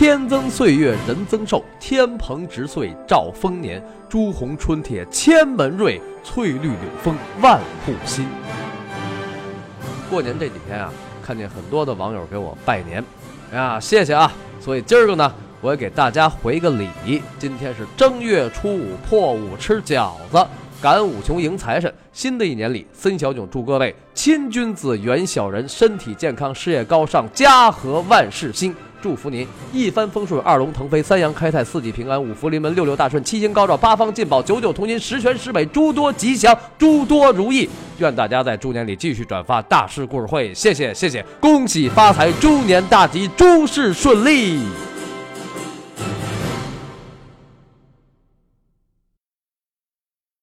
天增岁月人增寿，天蓬植岁兆丰年。朱红春帖千门瑞，翠绿柳风万户新。过年这几天啊，看见很多的网友给我拜年，哎呀，谢谢啊！所以今儿个呢，我也给大家回个礼。今天是正月初五，破五吃饺子，赶五穷迎财神。新的一年里，森小囧祝各位亲君子，远小人，身体健康，事业高尚，家和万事兴。祝福您一帆风顺，二龙腾飞，三阳开泰，四季平安，五福临门，六六大顺，七星高照，八方进宝，九九同心，十全十美，诸多吉祥，诸多如意。愿大家在猪年里继续转发大师故事会，谢谢谢谢，恭喜发财，猪年大吉，诸事顺利。